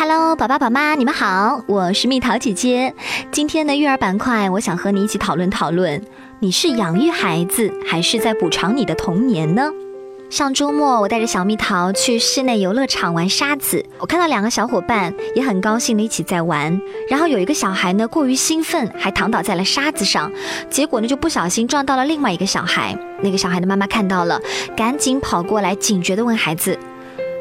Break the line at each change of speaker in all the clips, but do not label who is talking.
Hello，宝宝宝妈，你们好，我是蜜桃姐姐。今天的育儿板块，我想和你一起讨论讨论，你是养育孩子，还是在补偿你的童年呢？上周末，我带着小蜜桃去室内游乐场玩沙子，我看到两个小伙伴也很高兴的一起在玩。然后有一个小孩呢，过于兴奋，还躺倒在了沙子上，结果呢就不小心撞到了另外一个小孩。那个小孩的妈妈看到了，赶紧跑过来，警觉的问孩子：“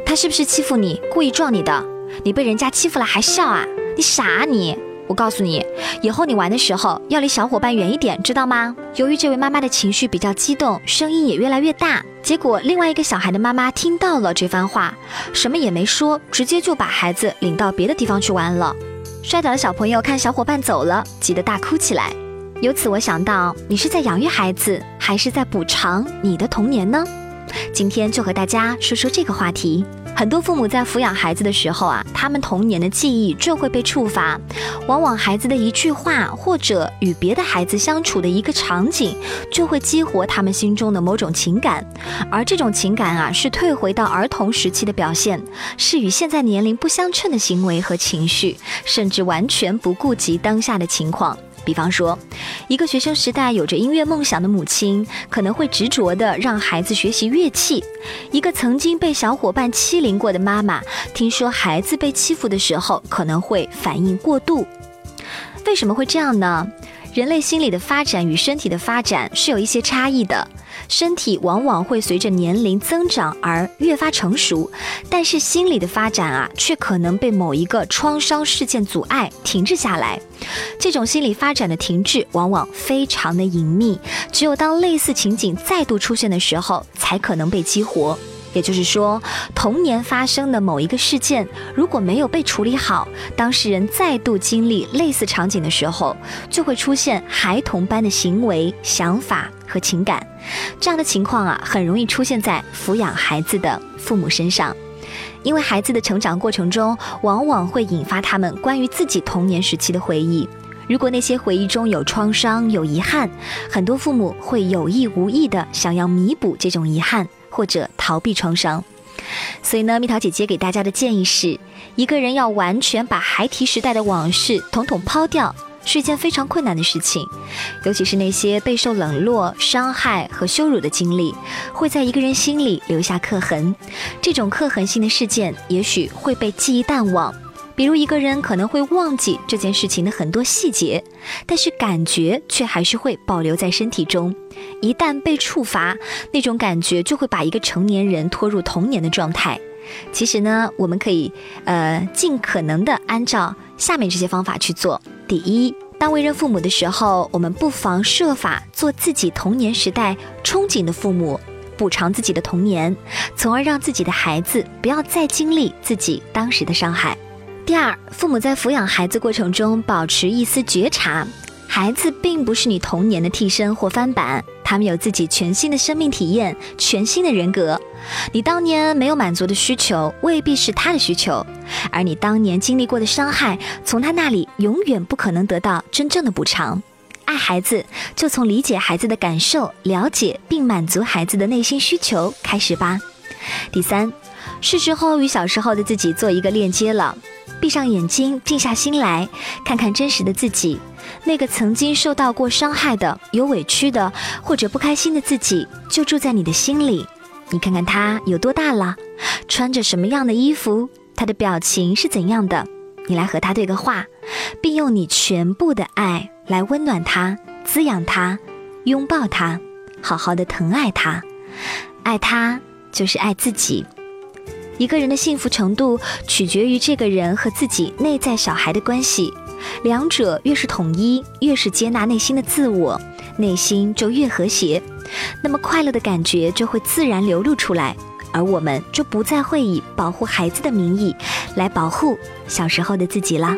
他是不是欺负你，故意撞你的？”你被人家欺负了还笑啊？你傻啊你！我告诉你，以后你玩的时候要离小伙伴远一点，知道吗？由于这位妈妈的情绪比较激动，声音也越来越大，结果另外一个小孩的妈妈听到了这番话，什么也没说，直接就把孩子领到别的地方去玩了。摔倒的小朋友看小伙伴走了，急得大哭起来。由此我想到，你是在养育孩子，还是在补偿你的童年呢？今天就和大家说说这个话题。很多父母在抚养孩子的时候啊，他们童年的记忆就会被触发，往往孩子的一句话或者与别的孩子相处的一个场景，就会激活他们心中的某种情感，而这种情感啊，是退回到儿童时期的表现，是与现在年龄不相称的行为和情绪，甚至完全不顾及当下的情况。比方说，一个学生时代有着音乐梦想的母亲，可能会执着的让孩子学习乐器；一个曾经被小伙伴欺凌过的妈妈，听说孩子被欺负的时候，可能会反应过度。为什么会这样呢？人类心理的发展与身体的发展是有一些差异的。身体往往会随着年龄增长而越发成熟，但是心理的发展啊，却可能被某一个创伤事件阻碍停滞下来。这种心理发展的停滞往往非常的隐秘，只有当类似情景再度出现的时候，才可能被激活。也就是说，童年发生的某一个事件，如果没有被处理好，当事人再度经历类似场景的时候，就会出现孩童般的行为、想法和情感。这样的情况啊，很容易出现在抚养孩子的父母身上，因为孩子的成长过程中，往往会引发他们关于自己童年时期的回忆。如果那些回忆中有创伤、有遗憾，很多父母会有意无意的想要弥补这种遗憾。或者逃避创伤，所以呢，蜜桃姐姐给大家的建议是：一个人要完全把孩提时代的往事统统抛掉，是一件非常困难的事情。尤其是那些备受冷落、伤害和羞辱的经历，会在一个人心里留下刻痕。这种刻痕性的事件，也许会被记忆淡忘。比如一个人可能会忘记这件事情的很多细节，但是感觉却还是会保留在身体中。一旦被触发，那种感觉就会把一个成年人拖入童年的状态。其实呢，我们可以呃尽可能的按照下面这些方法去做。第一，当为人父母的时候，我们不妨设法做自己童年时代憧憬的父母，补偿自己的童年，从而让自己的孩子不要再经历自己当时的伤害。第二，父母在抚养孩子过程中保持一丝觉察，孩子并不是你童年的替身或翻版，他们有自己全新的生命体验、全新的人格。你当年没有满足的需求，未必是他的需求，而你当年经历过的伤害，从他那里永远不可能得到真正的补偿。爱孩子，就从理解孩子的感受、了解并满足孩子的内心需求开始吧。第三，是时候与小时候的自己做一个链接了。闭上眼睛，静下心来，看看真实的自己，那个曾经受到过伤害的、有委屈的或者不开心的自己，就住在你的心里。你看看他有多大了，穿着什么样的衣服，他的表情是怎样的？你来和他对个话，并用你全部的爱来温暖他、滋养他、拥抱他，好好的疼爱他。爱他就是爱自己。一个人的幸福程度取决于这个人和自己内在小孩的关系，两者越是统一，越是接纳内心的自我，内心就越和谐，那么快乐的感觉就会自然流露出来，而我们就不再会以保护孩子的名义来保护小时候的自己啦。